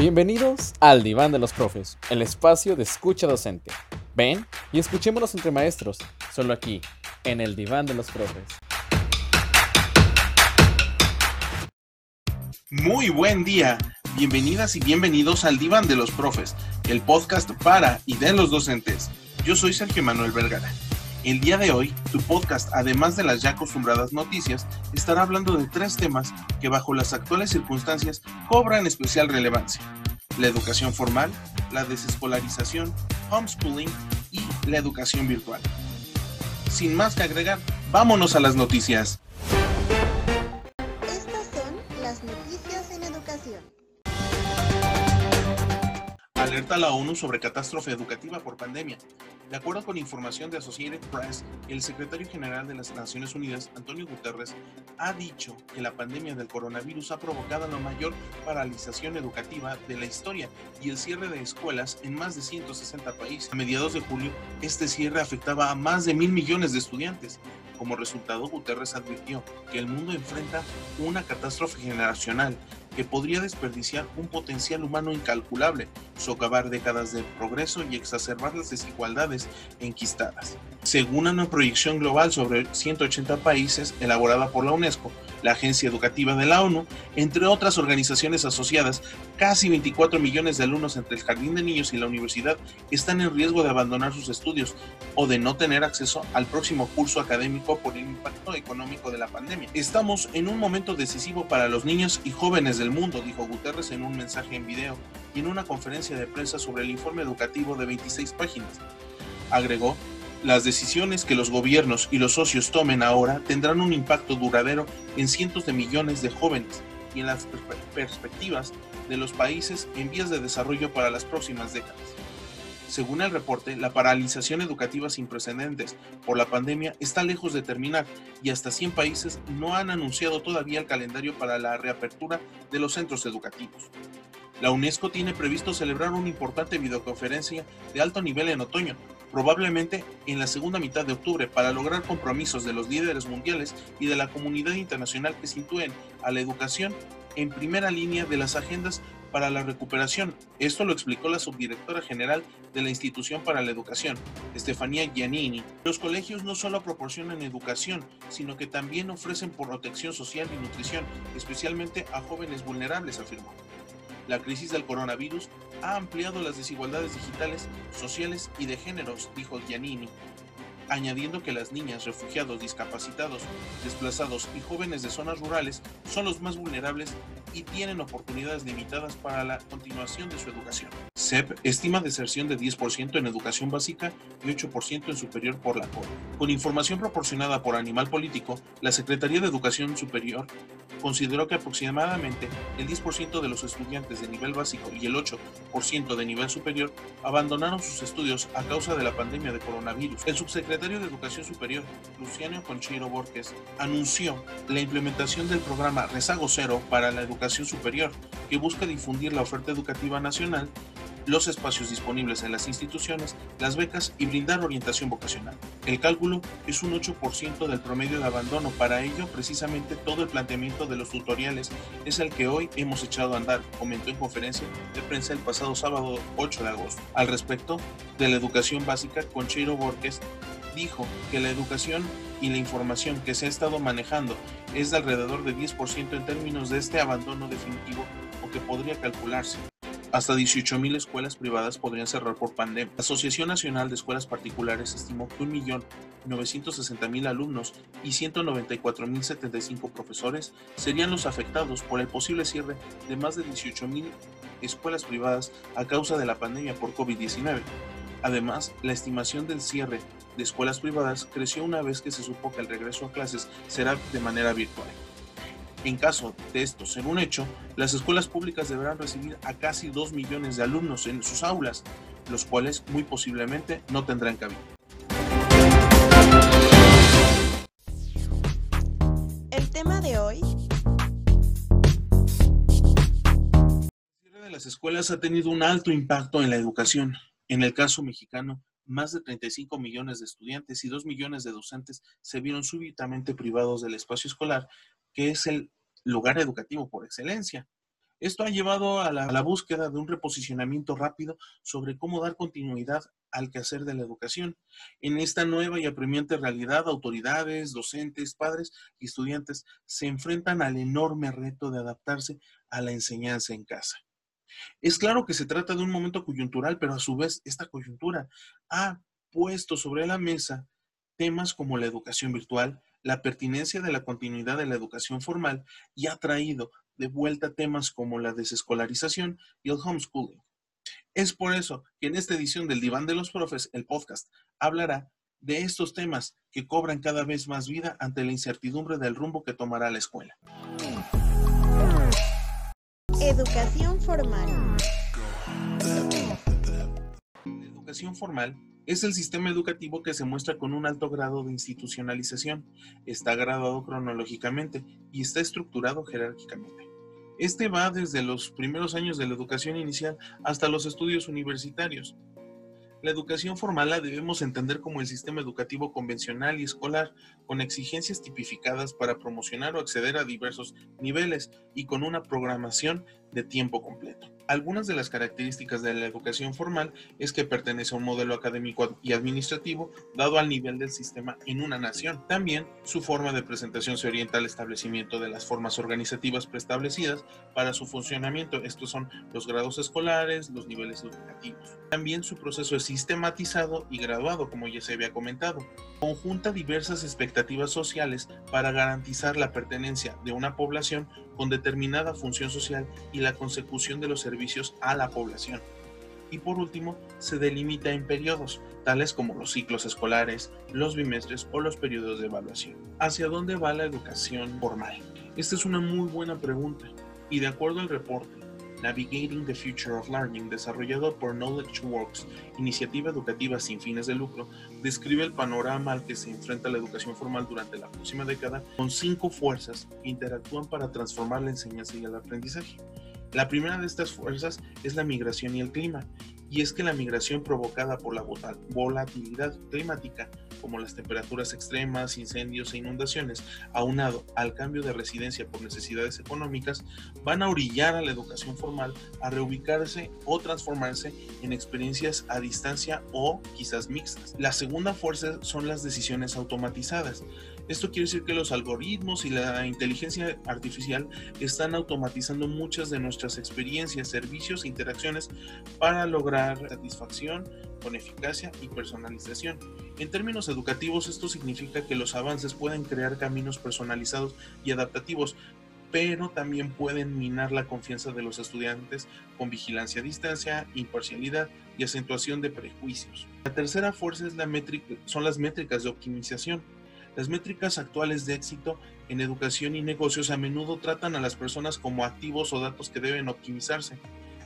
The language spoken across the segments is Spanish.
Bienvenidos al Diván de los Profes, el espacio de escucha docente. Ven y escuchémonos entre maestros, solo aquí, en el Diván de los Profes. Muy buen día, bienvenidas y bienvenidos al Diván de los Profes, el podcast para y de los docentes. Yo soy Sergio Manuel Vergara. El día de hoy, tu podcast, además de las ya acostumbradas noticias, estará hablando de tres temas que bajo las actuales circunstancias cobran especial relevancia. La educación formal, la desescolarización, homeschooling y la educación virtual. Sin más que agregar, vámonos a las noticias. Estas son las noticias en educación. Alerta a la ONU sobre catástrofe educativa por pandemia. De acuerdo con información de Associated Press, el secretario general de las Naciones Unidas, Antonio Guterres, ha dicho que la pandemia del coronavirus ha provocado la mayor paralización educativa de la historia y el cierre de escuelas en más de 160 países. A mediados de julio, este cierre afectaba a más de mil millones de estudiantes. Como resultado, Guterres advirtió que el mundo enfrenta una catástrofe generacional que podría desperdiciar un potencial humano incalculable, socavar décadas de progreso y exacerbar las desigualdades enquistadas. Según una proyección global sobre 180 países elaborada por la UNESCO, la Agencia Educativa de la ONU, entre otras organizaciones asociadas, casi 24 millones de alumnos entre el jardín de niños y la universidad están en riesgo de abandonar sus estudios o de no tener acceso al próximo curso académico por el impacto económico de la pandemia. Estamos en un momento decisivo para los niños y jóvenes del mundo, dijo Guterres en un mensaje en video y en una conferencia de prensa sobre el informe educativo de 26 páginas. Agregó las decisiones que los gobiernos y los socios tomen ahora tendrán un impacto duradero en cientos de millones de jóvenes y en las perspectivas de los países en vías de desarrollo para las próximas décadas. Según el reporte, la paralización educativa sin precedentes por la pandemia está lejos de terminar y hasta 100 países no han anunciado todavía el calendario para la reapertura de los centros educativos. La UNESCO tiene previsto celebrar una importante videoconferencia de alto nivel en otoño, probablemente en la segunda mitad de octubre, para lograr compromisos de los líderes mundiales y de la comunidad internacional que sitúen a la educación en primera línea de las agendas para la recuperación. Esto lo explicó la subdirectora general de la Institución para la Educación, Estefanía Giannini. Los colegios no solo proporcionan educación, sino que también ofrecen protección social y nutrición, especialmente a jóvenes vulnerables, afirmó. La crisis del coronavirus ha ampliado las desigualdades digitales, sociales y de géneros, dijo Giannini, añadiendo que las niñas, refugiados, discapacitados, desplazados y jóvenes de zonas rurales son los más vulnerables y tienen oportunidades limitadas para la continuación de su educación. CEP estima deserción de 10% en educación básica y 8% en superior por la COR. Con información proporcionada por Animal Político, la Secretaría de Educación Superior consideró que aproximadamente el 10% de los estudiantes de nivel básico y el 8% de nivel superior abandonaron sus estudios a causa de la pandemia de coronavirus. El subsecretario de Educación Superior, Luciano Concheiro Borges, anunció la implementación del programa Rezago Cero para la educación superior, que busca difundir la oferta educativa nacional los espacios disponibles en las instituciones, las becas y brindar orientación vocacional. El cálculo es un 8% del promedio de abandono. Para ello, precisamente todo el planteamiento de los tutoriales es el que hoy hemos echado a andar, comentó en conferencia de prensa el pasado sábado 8 de agosto. Al respecto de la educación básica, Concheiro Borges dijo que la educación y la información que se ha estado manejando es de alrededor de 10% en términos de este abandono definitivo o que podría calcularse. Hasta 18.000 escuelas privadas podrían cerrar por pandemia. La Asociación Nacional de Escuelas Particulares estimó que 1.960.000 alumnos y 194.075 profesores serían los afectados por el posible cierre de más de 18.000 escuelas privadas a causa de la pandemia por COVID-19. Además, la estimación del cierre de escuelas privadas creció una vez que se supo que el regreso a clases será de manera virtual. En caso de esto ser un hecho, las escuelas públicas deberán recibir a casi 2 millones de alumnos en sus aulas, los cuales muy posiblemente no tendrán cabida. El tema de hoy. El cierre de las escuelas ha tenido un alto impacto en la educación. En el caso mexicano, más de 35 millones de estudiantes y 2 millones de docentes se vieron súbitamente privados del espacio escolar que es el lugar educativo por excelencia. Esto ha llevado a la, a la, búsqueda de un reposicionamiento rápido sobre cómo dar continuidad al quehacer de la educación. En esta nueva y apremiante realidad, autoridades, docentes, padres y estudiantes se enfrentan al enorme reto de adaptarse a la enseñanza en casa. Es claro que se trata de un momento coyuntural, pero a su vez esta coyuntura ha puesto sobre la mesa temas como la educación virtual, la pertinencia de la continuidad de la educación formal y ha traído de vuelta temas como la desescolarización y el homeschooling. Es por eso que en esta edición del Diván de los Profes, el podcast, hablará de estos temas que cobran cada vez más vida ante la incertidumbre del rumbo que tomará la escuela. Educación formal. La educación formal es el sistema educativo que se muestra con un alto grado de institucionalización, está graduado cronológicamente y está estructurado jerárquicamente. Este va desde los primeros años de la educación inicial hasta los estudios universitarios. La educación formal la debemos entender como el sistema educativo convencional y escolar, con exigencias tipificadas para promocionar o acceder a diversos niveles y con una programación de tiempo completo. Algunas de las características de la educación formal es que pertenece a un modelo académico y administrativo dado al nivel del sistema en una nación. También su forma de presentación se orienta al establecimiento de las formas organizativas preestablecidas para su funcionamiento. Estos son los grados escolares, los niveles educativos. También su proceso es sistematizado y graduado, como ya se había comentado. Conjunta diversas expectativas sociales para garantizar la pertenencia de una población con determinada función social y la consecución de los servicios a la población. Y por último, se delimita en periodos, tales como los ciclos escolares, los bimestres o los periodos de evaluación. ¿Hacia dónde va la educación formal? Esta es una muy buena pregunta y de acuerdo al reporte Navigating the Future of Learning, desarrollado por Knowledge Works, iniciativa educativa sin fines de lucro, describe el panorama al que se enfrenta la educación formal durante la próxima década con cinco fuerzas que interactúan para transformar la enseñanza y el aprendizaje. La primera de estas fuerzas es la migración y el clima, y es que la migración provocada por la volatilidad climática, como las temperaturas extremas, incendios e inundaciones, aunado al cambio de residencia por necesidades económicas, van a orillar a la educación formal a reubicarse o transformarse en experiencias a distancia o quizás mixtas. La segunda fuerza son las decisiones automatizadas. Esto quiere decir que los algoritmos y la inteligencia artificial están automatizando muchas de nuestras experiencias, servicios e interacciones para lograr satisfacción con eficacia y personalización. En términos educativos, esto significa que los avances pueden crear caminos personalizados y adaptativos, pero también pueden minar la confianza de los estudiantes con vigilancia a distancia, imparcialidad y acentuación de prejuicios. La tercera fuerza es la métrica, son las métricas de optimización. Las métricas actuales de éxito en educación y negocios a menudo tratan a las personas como activos o datos que deben optimizarse.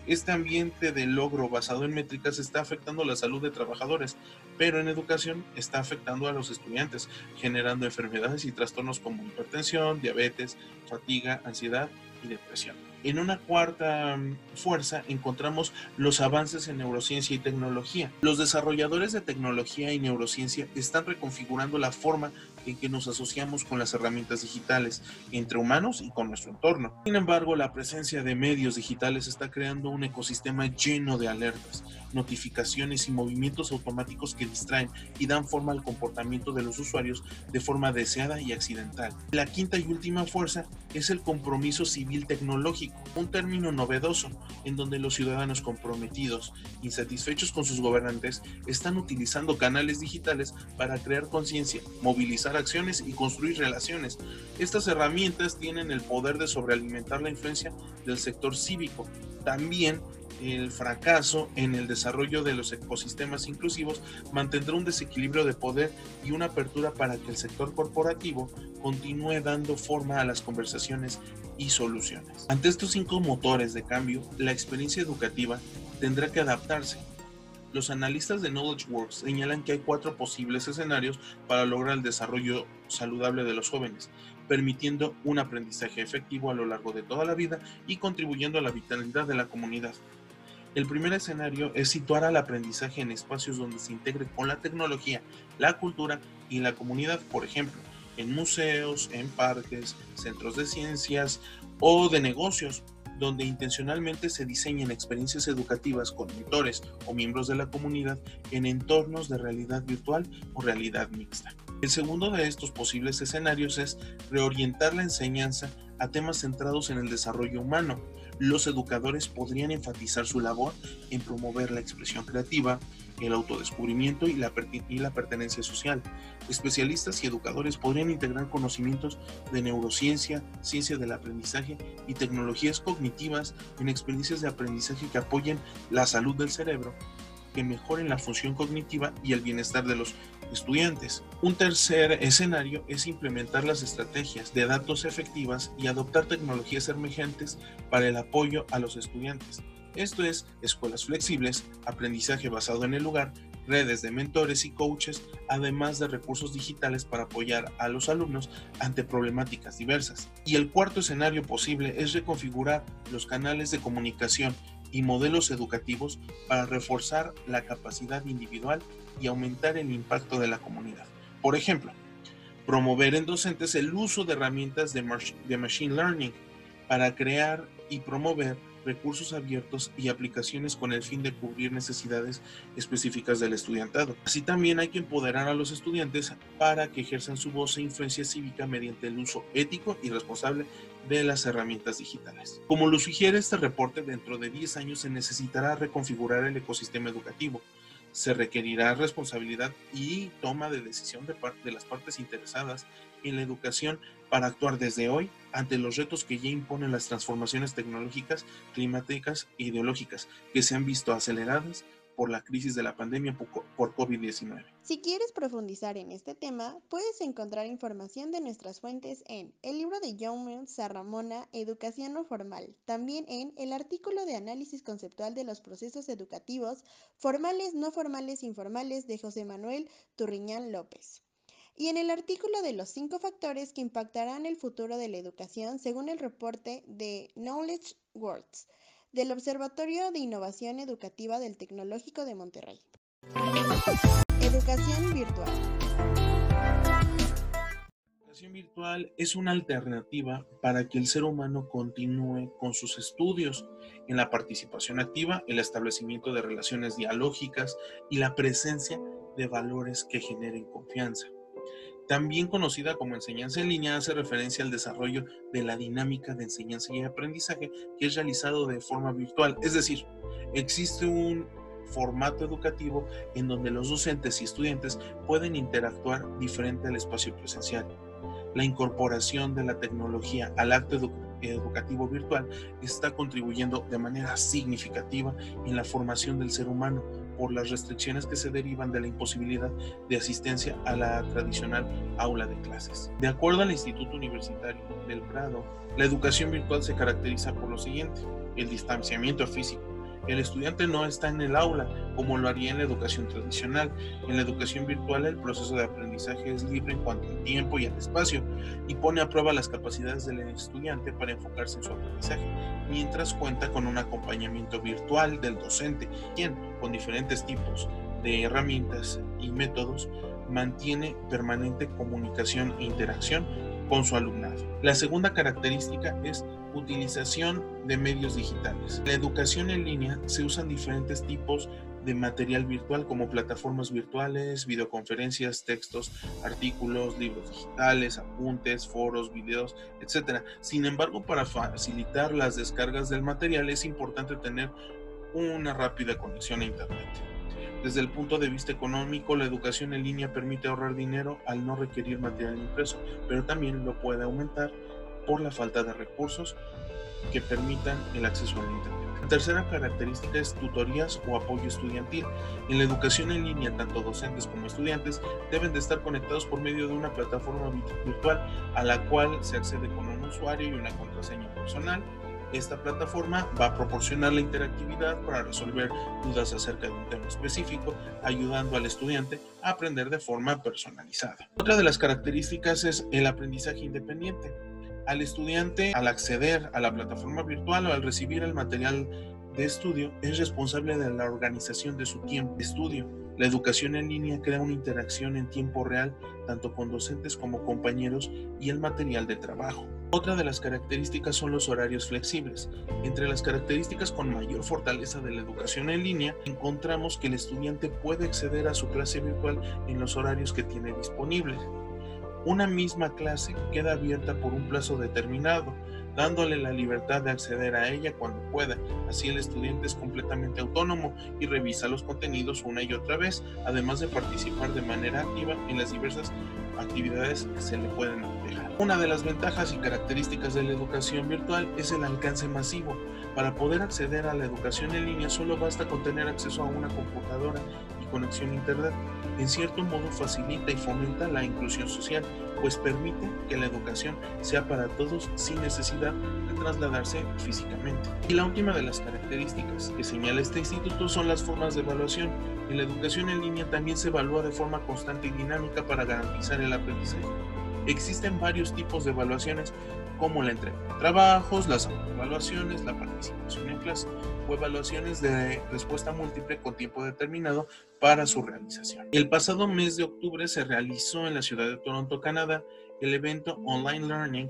Este ambiente de logro basado en métricas está afectando la salud de trabajadores, pero en educación está afectando a los estudiantes, generando enfermedades y trastornos como hipertensión, diabetes, fatiga, ansiedad y depresión. En una cuarta mm, fuerza encontramos los avances en neurociencia y tecnología. Los desarrolladores de tecnología y neurociencia están reconfigurando la forma en que nos asociamos con las herramientas digitales, entre humanos y con nuestro entorno. Sin embargo, la presencia de medios digitales está creando un ecosistema lleno de alertas, notificaciones y movimientos automáticos que distraen y dan forma al comportamiento de los usuarios de forma deseada y accidental. La quinta y última fuerza es el compromiso civil tecnológico, un término novedoso en donde los ciudadanos comprometidos, insatisfechos con sus gobernantes, están utilizando canales digitales para crear conciencia, movilizar acciones y construir relaciones. Estas herramientas tienen el poder de sobrealimentar la influencia del sector cívico. También el fracaso en el desarrollo de los ecosistemas inclusivos mantendrá un desequilibrio de poder y una apertura para que el sector corporativo continúe dando forma a las conversaciones y soluciones. Ante estos cinco motores de cambio, la experiencia educativa tendrá que adaptarse. Los analistas de Knowledge Works señalan que hay cuatro posibles escenarios para lograr el desarrollo saludable de los jóvenes, permitiendo un aprendizaje efectivo a lo largo de toda la vida y contribuyendo a la vitalidad de la comunidad. El primer escenario es situar al aprendizaje en espacios donde se integre con la tecnología, la cultura y la comunidad, por ejemplo, en museos, en parques, centros de ciencias o de negocios. Donde intencionalmente se diseñan experiencias educativas con mentores o miembros de la comunidad en entornos de realidad virtual o realidad mixta. El segundo de estos posibles escenarios es reorientar la enseñanza a temas centrados en el desarrollo humano. Los educadores podrían enfatizar su labor en promover la expresión creativa, el autodescubrimiento y la, y la pertenencia social. Especialistas y educadores podrían integrar conocimientos de neurociencia, ciencia del aprendizaje y tecnologías cognitivas en experiencias de aprendizaje que apoyen la salud del cerebro, que mejoren la función cognitiva y el bienestar de los estudiantes. Un tercer escenario es implementar las estrategias de datos efectivas y adoptar tecnologías emergentes para el apoyo a los estudiantes. Esto es escuelas flexibles, aprendizaje basado en el lugar, redes de mentores y coaches, además de recursos digitales para apoyar a los alumnos ante problemáticas diversas. Y el cuarto escenario posible es reconfigurar los canales de comunicación y modelos educativos para reforzar la capacidad individual y aumentar el impacto de la comunidad. Por ejemplo, promover en docentes el uso de herramientas de, Machine Learning para crear y promover recursos abiertos y aplicaciones con el fin de cubrir necesidades específicas del estudiantado. Así también hay que empoderar a los estudiantes para que ejerzan su voz e influencia cívica mediante el uso ético y responsable de las herramientas digitales. Como lo sugiere este reporte, dentro de 10 años se necesitará reconfigurar el ecosistema educativo se requerirá responsabilidad y toma de decisión de, de las partes interesadas en la educación para actuar desde hoy ante los retos que ya imponen las transformaciones tecnológicas, climáticas e ideológicas que se han visto aceleradas por la crisis de la pandemia por COVID-19. Si quieres profundizar en este tema, puedes encontrar información de nuestras fuentes en el libro de John Sarramona, Educación no formal, también en el artículo de análisis conceptual de los procesos educativos formales, no formales, informales de José Manuel Turriñán López. Y en el artículo de los cinco factores que impactarán el futuro de la educación según el reporte de Knowledge Words del Observatorio de Innovación Educativa del Tecnológico de Monterrey. Educación virtual. Educación virtual es una alternativa para que el ser humano continúe con sus estudios en la participación activa, el establecimiento de relaciones dialógicas y la presencia de valores que generen confianza. También conocida como enseñanza en línea, hace referencia al desarrollo de la dinámica de enseñanza y aprendizaje que es realizado de forma virtual. Es decir, existe un formato educativo en donde los docentes y estudiantes pueden interactuar diferente al espacio presencial. La incorporación de la tecnología al acto educativo virtual está contribuyendo de manera significativa en la formación del ser humano, por las restricciones que se derivan de la imposibilidad de asistencia a la tradicional aula de clases. De acuerdo al Instituto Universitario del Prado, la educación virtual se caracteriza por lo siguiente, el distanciamiento físico, el estudiante no está en el aula como lo haría en la educación tradicional. En la educación virtual el proceso de aprendizaje es libre en cuanto al tiempo y al espacio y pone a prueba las capacidades del estudiante para enfocarse en su aprendizaje, mientras cuenta con un acompañamiento virtual del docente, quien, con diferentes tipos de herramientas y métodos, mantiene permanente comunicación e interacción con su alumnado. La segunda característica es utilización de medios digitales. La educación en línea se usan diferentes tipos de material virtual como plataformas virtuales, videoconferencias, textos, artículos, libros digitales, apuntes, foros, videos, etc. Sin embargo, para facilitar las descargas del material es importante tener una rápida conexión a Internet. Desde el punto de vista económico, la educación en línea permite ahorrar dinero al no requerir material impreso, pero también lo puede aumentar por la falta de recursos que permitan el acceso al Internet. La tercera característica es tutorías o apoyo estudiantil. En la educación en línea, tanto docentes como estudiantes deben de estar conectados por medio de una plataforma virtual a la cual se accede con un usuario y una contraseña personal esta plataforma va a proporcionar la interactividad para resolver dudas acerca de un tema específico, ayudando al estudiante a aprender de forma personalizada. Otra de las características es el aprendizaje independiente. Al estudiante, al acceder a la plataforma virtual o al recibir el material de estudio, es responsable de la organización de su tiempo de estudio. La educación en línea crea una interacción en tiempo real tanto con docentes como compañeros y el material de trabajo. Otra de las características son los horarios flexibles. Entre las características con mayor fortaleza de la educación en línea, encontramos que el estudiante puede acceder a su clase virtual en los horarios que tiene disponibles. Una misma clase queda abierta por un plazo determinado, dándole la libertad de acceder a ella cuando pueda. Así el estudiante es completamente autónomo y revisa los contenidos una y otra vez, además de participar de manera activa en las diversas actividades que se le pueden dejar. Una de las ventajas y características de la educación virtual es el alcance masivo. Para poder acceder a la educación en línea solo basta con tener acceso a una computadora conexión a Internet. En cierto modo facilita y fomenta la inclusión social, pues permite que la educación sea para todos sin necesidad de trasladarse físicamente. Y la última de las características que señala este instituto son las formas de evaluación. En la educación en línea también se evalúa de forma constante y dinámica para garantizar el aprendizaje. Existen varios tipos de evaluaciones como la entrega de trabajos, las evaluaciones, la participación en clase o evaluaciones de respuesta múltiple con tiempo determinado para su realización. El pasado mes de octubre se realizó en la ciudad de Toronto, Canadá, el evento Online Learning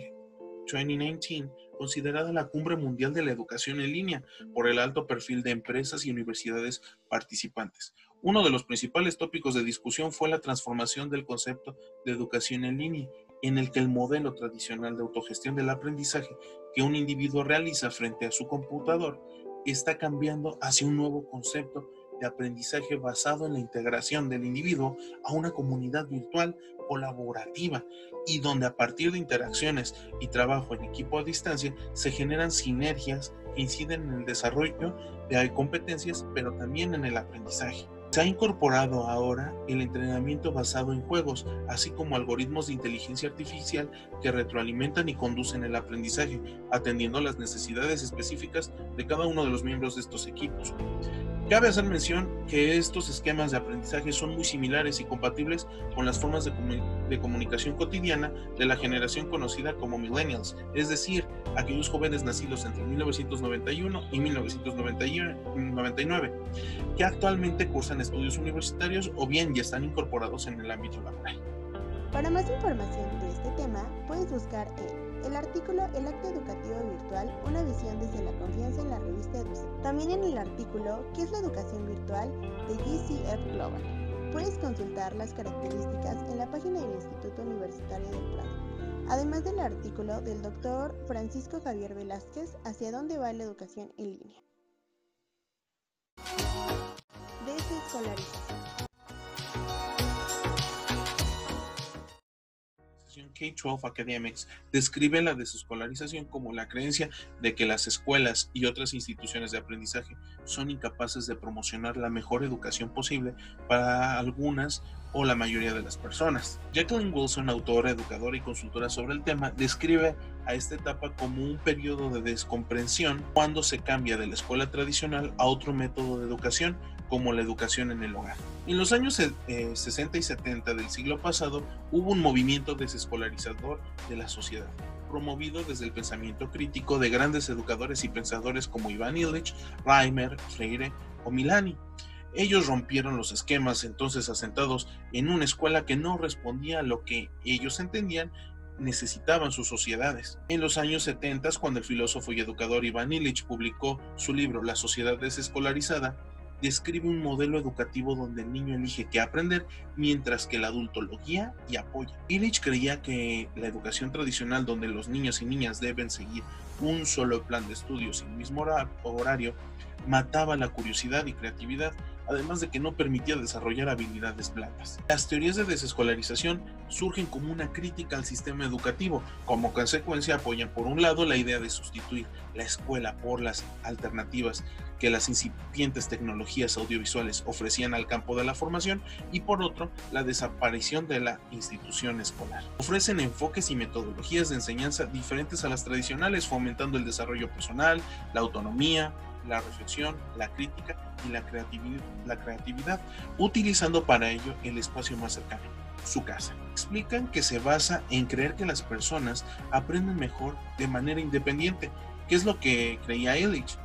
2019, considerada la cumbre mundial de la educación en línea por el alto perfil de empresas y universidades participantes. Uno de los principales tópicos de discusión fue la transformación del concepto de educación en línea en el que el modelo tradicional de autogestión del aprendizaje que un individuo realiza frente a su computador está cambiando hacia un nuevo concepto de aprendizaje basado en la integración del individuo a una comunidad virtual colaborativa y donde a partir de interacciones y trabajo en equipo a distancia se generan sinergias que inciden en el desarrollo de competencias pero también en el aprendizaje. Se ha incorporado ahora el entrenamiento basado en juegos, así como algoritmos de inteligencia artificial que retroalimentan y conducen el aprendizaje, atendiendo las necesidades específicas de cada uno de los miembros de estos equipos. Cabe hacer mención que estos esquemas de aprendizaje son muy similares y compatibles con las formas de, comunicación cotidiana de la generación conocida como millennials, es decir, aquellos jóvenes nacidos entre 1991 y 1999, que actualmente cursan estudios universitarios o bien ya están incorporados en el ámbito laboral. Para más información de este tema, puedes buscar en el artículo El acto educativo virtual, una visión desde la confianza en la revista EduCe. También en el artículo ¿Qué es la educación virtual? de GCF Global. Puedes consultar las características en la página del Instituto Universitario del Prado, además del artículo del doctor Francisco Javier Velázquez Hacia dónde va la educación en línea. Desescolarización. K-12 Academics describe la desescolarización como la creencia de que las escuelas y otras instituciones de aprendizaje son incapaces de promocionar la mejor educación posible para algunas o la mayoría de las personas. Jacqueline Wilson, autora, educadora y consultora sobre el tema, describe a esta etapa como un periodo de descomprensión cuando se cambia de la escuela tradicional a otro método de educación como la educación en el hogar. En los años 60 eh, y 70 del siglo pasado hubo un movimiento desescolarizador de la sociedad, promovido desde el pensamiento crítico de grandes educadores y pensadores como Iván Illich, Reimer, Freire o Milani. Ellos rompieron los esquemas entonces asentados en una escuela que no respondía a lo que ellos entendían necesitaban sus sociedades. En los años 70, cuando el filósofo y educador Iván Illich publicó su libro La sociedad desescolarizada, describe un modelo educativo donde el niño elige qué aprender mientras que el adulto lo guía y apoya. Illich creía que la educación tradicional donde los niños y niñas deben seguir un solo plan de estudios y mismo horario mataba la curiosidad y creatividad además de que no permitía desarrollar habilidades blandas. Las teorías de desescolarización surgen como una crítica al sistema educativo. Como consecuencia apoyan por un lado la idea de sustituir la escuela por las alternativas que las incipientes tecnologías audiovisuales ofrecían al campo de la formación y por otro la desaparición de la institución escolar. Ofrecen enfoques y metodologías de enseñanza diferentes a las tradicionales, fomentando el desarrollo personal, la autonomía, la reflexión, la crítica y la creatividad, la creatividad, utilizando para ello el espacio más cercano, su casa. Explican que se basa en creer que las personas aprenden mejor de manera independiente, que es lo que creía Illich.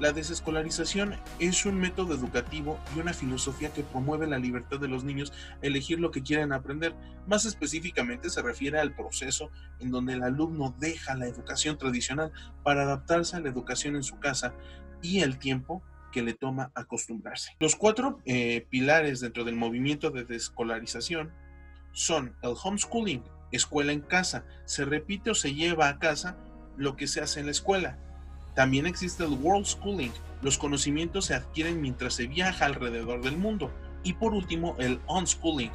La desescolarización es un método educativo y una filosofía que promueve la libertad de los niños a elegir lo que quieren aprender. Más específicamente se refiere al proceso en donde el alumno deja la educación tradicional para adaptarse a la educación en su casa y el tiempo que le toma acostumbrarse. Los cuatro eh, pilares dentro del movimiento de desescolarización son el homeschooling, escuela en casa, se repite o se lleva a casa lo que se hace en la escuela, también existe el World Schooling. Los conocimientos se adquieren mientras se viaja alrededor del mundo. Y por último, el unschooling,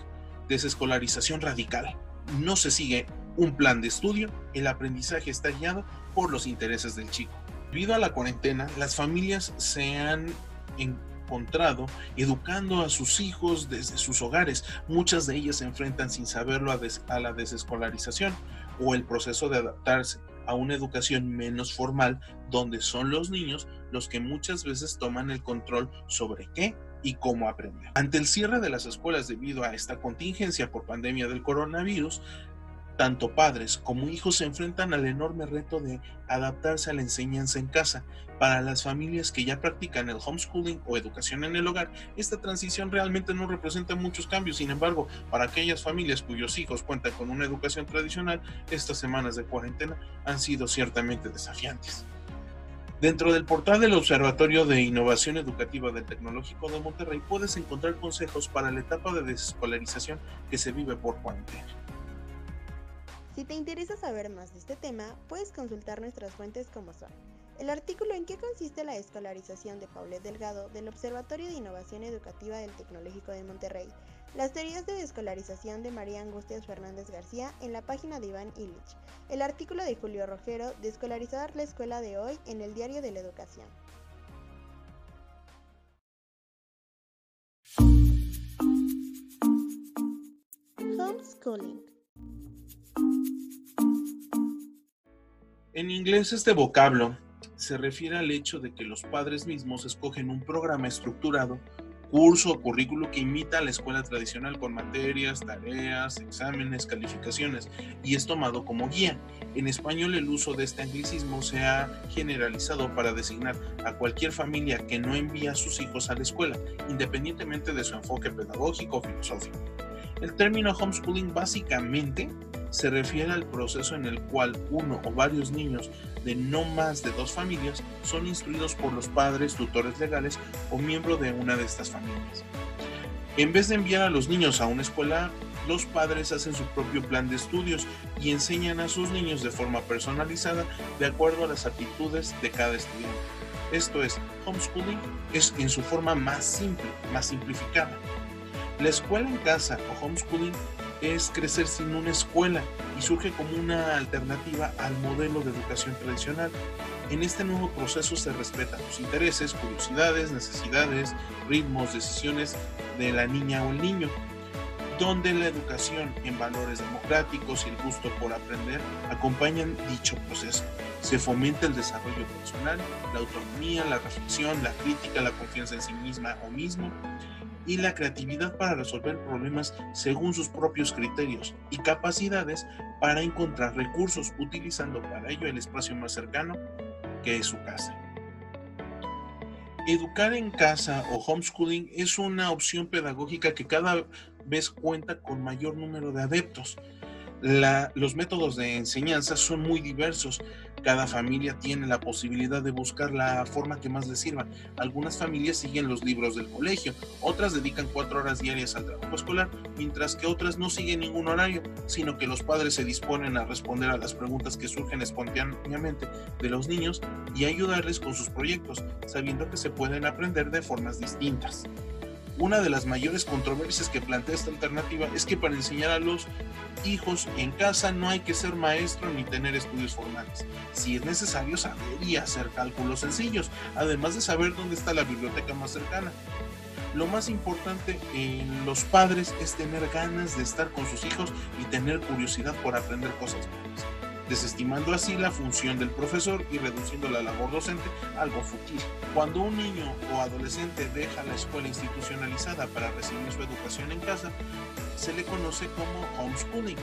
desescolarización radical. No se sigue un plan de estudio, el aprendizaje está guiado por los intereses del chico. Debido a la cuarentena, las familias se han encontrado educando a sus hijos desde sus hogares. Muchas de ellas se enfrentan sin saberlo a, la desescolarización o el proceso de adaptarse a una educación menos formal donde son los niños los que muchas veces toman el control sobre qué y cómo aprender. Ante el cierre de las escuelas debido a esta contingencia por pandemia del coronavirus, tanto padres como hijos se enfrentan al enorme reto de adaptarse a la enseñanza en casa. Para las familias que ya practican el homeschooling o educación en el hogar, esta transición realmente no representa muchos cambios. Sin embargo, para aquellas familias cuyos hijos cuentan con una educación tradicional, estas semanas de cuarentena han sido ciertamente desafiantes. Dentro del portal del Observatorio de Innovación Educativa del Tecnológico de Monterrey puedes encontrar consejos para la etapa de desescolarización que se vive por cuarentena. Si te interesa saber más de este tema, puedes consultar nuestras fuentes como son el artículo en qué consiste la escolarización de Paulette Delgado del Observatorio de Innovación Educativa del Tecnológico de Monterrey, las teorías de escolarización de María Angustias Fernández García en la página de Iván Illich, el artículo de Julio Rogero de Escolarizar la escuela de hoy en el Diario de la Educación. En inglés este vocablo se refiere al hecho de que los padres mismos escogen un programa estructurado, curso o currículo que imita a la escuela tradicional con materias, tareas, exámenes, calificaciones y es tomado como guía. En español el uso de este anglicismo se ha generalizado para designar a cualquier familia que no envía a sus hijos a la escuela, independientemente de su enfoque pedagógico o filosófico. El término homeschooling básicamente se refiere al proceso en el cual uno o varios niños de no más de dos familias son instruidos por los padres, tutores legales o miembro de una de estas familias. En vez de enviar a los niños a una escuela, los padres hacen su propio plan de estudios y enseñan a sus niños de forma personalizada de acuerdo a las aptitudes de cada estudiante. Esto es, homeschooling es en su forma más simple, más simplificada. La escuela en casa o homeschooling es crecer sin una escuela y surge como una alternativa al modelo de educación tradicional. En este nuevo proceso se respetan los intereses, curiosidades, necesidades, ritmos, decisiones de la niña o el niño, donde la educación en valores democráticos y el gusto por aprender acompañan dicho proceso. Se fomenta el desarrollo personal, la autonomía, la reflexión, la crítica, la confianza en sí misma o mismo y la creatividad para resolver problemas según sus propios criterios y capacidades para encontrar recursos utilizando para ello el espacio más cercano que es su casa. Educar en casa o homeschooling es una opción pedagógica que cada vez cuenta con mayor número de adeptos los métodos de enseñanza son muy diversos. Cada familia tiene la posibilidad de buscar la forma que más les sirva. Algunas familias siguen los libros del colegio, otras dedican cuatro horas diarias al trabajo escolar, mientras que otras no siguen ningún horario, sino que los padres se disponen a responder a las preguntas que surgen espontáneamente de los niños y ayudarles con sus proyectos, sabiendo que se pueden aprender de formas distintas. Una de las mayores controversias que plantea esta alternativa es que para enseñar a los hijos en casa no hay que ser maestro ni tener estudios formales. Si es necesario saber y hacer cálculos sencillos, además de saber dónde está la biblioteca más cercana. Lo más importante en los padres es tener ganas de estar con sus hijos y tener curiosidad por aprender cosas nuevas desestimando así la función del profesor y reduciendo la labor docente a algo fútil. Cuando un niño o adolescente deja la escuela institucionalizada para recibir su educación en casa, se le conoce como homeschooling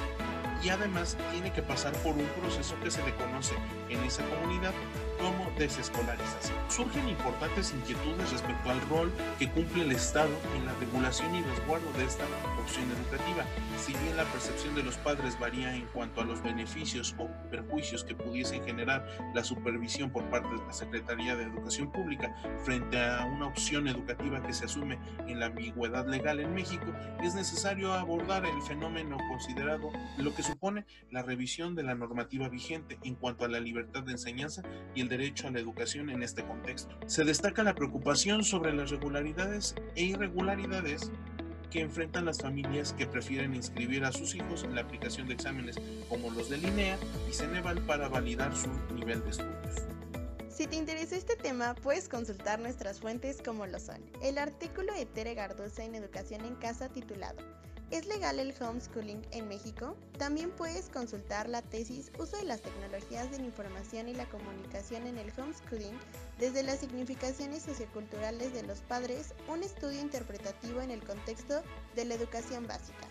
y además tiene que pasar por un proceso que se le conoce en esa comunidad como desescolarización. Surgen importantes inquietudes respecto al rol que cumple el Estado en la regulación y resguardo de esta opción educativa. Si bien la percepción de los padres varía en cuanto a los beneficios o perjuicios que pudiesen generar la supervisión por parte de la Secretaría de Educación Pública frente a una opción educativa que se asume en la ambigüedad legal en México, es necesario abordar el fenómeno considerado lo que supone la revisión de la normativa vigente en cuanto a la libertad de enseñanza y el derecho a la educación en este contexto. Se destaca la preocupación sobre las regularidades e irregularidades que enfrentan las familias que prefieren inscribir a sus hijos en la aplicación de exámenes como los de Linea y Ceneval para validar su nivel de estudios. Si te interesa este tema, puedes consultar nuestras fuentes como lo son. El artículo de Tere Gardosa en Educación en Casa titulado ¿Es legal el homeschooling en México? También puedes consultar la tesis Uso de las tecnologías de la información y la comunicación en el homeschooling desde las significaciones socioculturales de los padres, un estudio interpretativo en el contexto de la educación básica,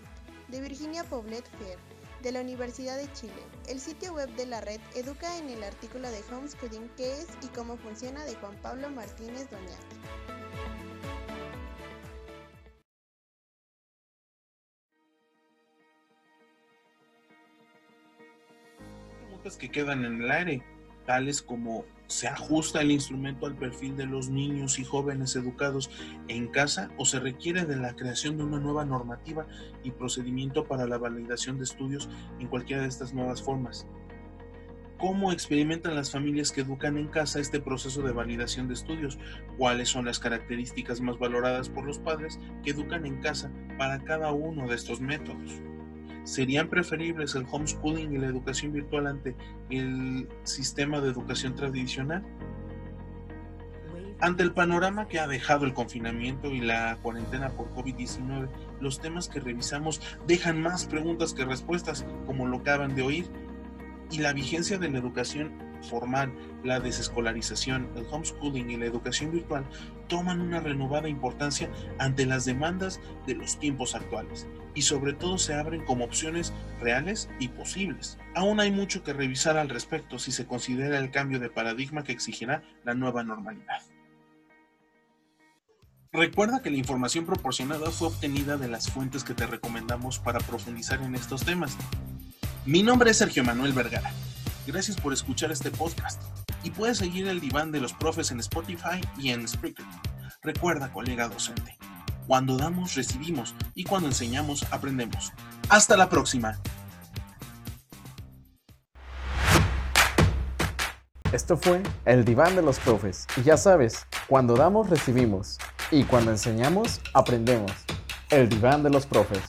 de Virginia Poblet Fair, de la Universidad de Chile. El sitio web de la red educa en el artículo de homeschooling qué es y cómo funciona de Juan Pablo Martínez Doñate. Que quedan en el aire, tales como ¿se ajusta el instrumento al perfil de los niños y jóvenes educados en casa o se requiere de la creación de una nueva normativa y procedimiento para la validación de estudios en cualquiera de estas nuevas formas? ¿Cómo experimentan las familias que educan en casa este proceso de validación de estudios? ¿Cuáles son las características más valoradas por los padres que educan en casa para cada uno de estos métodos? ¿Serían preferibles el homeschooling y la educación virtual ante el sistema de educación tradicional? Ante el panorama que ha dejado el confinamiento y la cuarentena por COVID-19, los temas que revisamos dejan más preguntas que respuestas, como lo acaban de oír, y la vigencia de la educación formal, la desescolarización, el homeschooling y la educación virtual toman una renovada importancia ante las demandas de los tiempos actuales y sobre todo se abren como opciones reales y posibles. Aún hay mucho que revisar al respecto si se considera el cambio de paradigma que exigirá la nueva normalidad. Recuerda que la información proporcionada fue obtenida de las fuentes que te recomendamos para profundizar en estos temas. Mi nombre es Sergio Manuel Vergara. Gracias por escuchar este podcast y puedes seguir el diván de los profes en Spotify y en Spreaker. Recuerda, colega docente, cuando damos, recibimos y cuando enseñamos, aprendemos. Hasta la próxima. Esto fue El Diván de los Profes. Y ya sabes, cuando damos, recibimos. Y cuando enseñamos, aprendemos. El Diván de los Profes.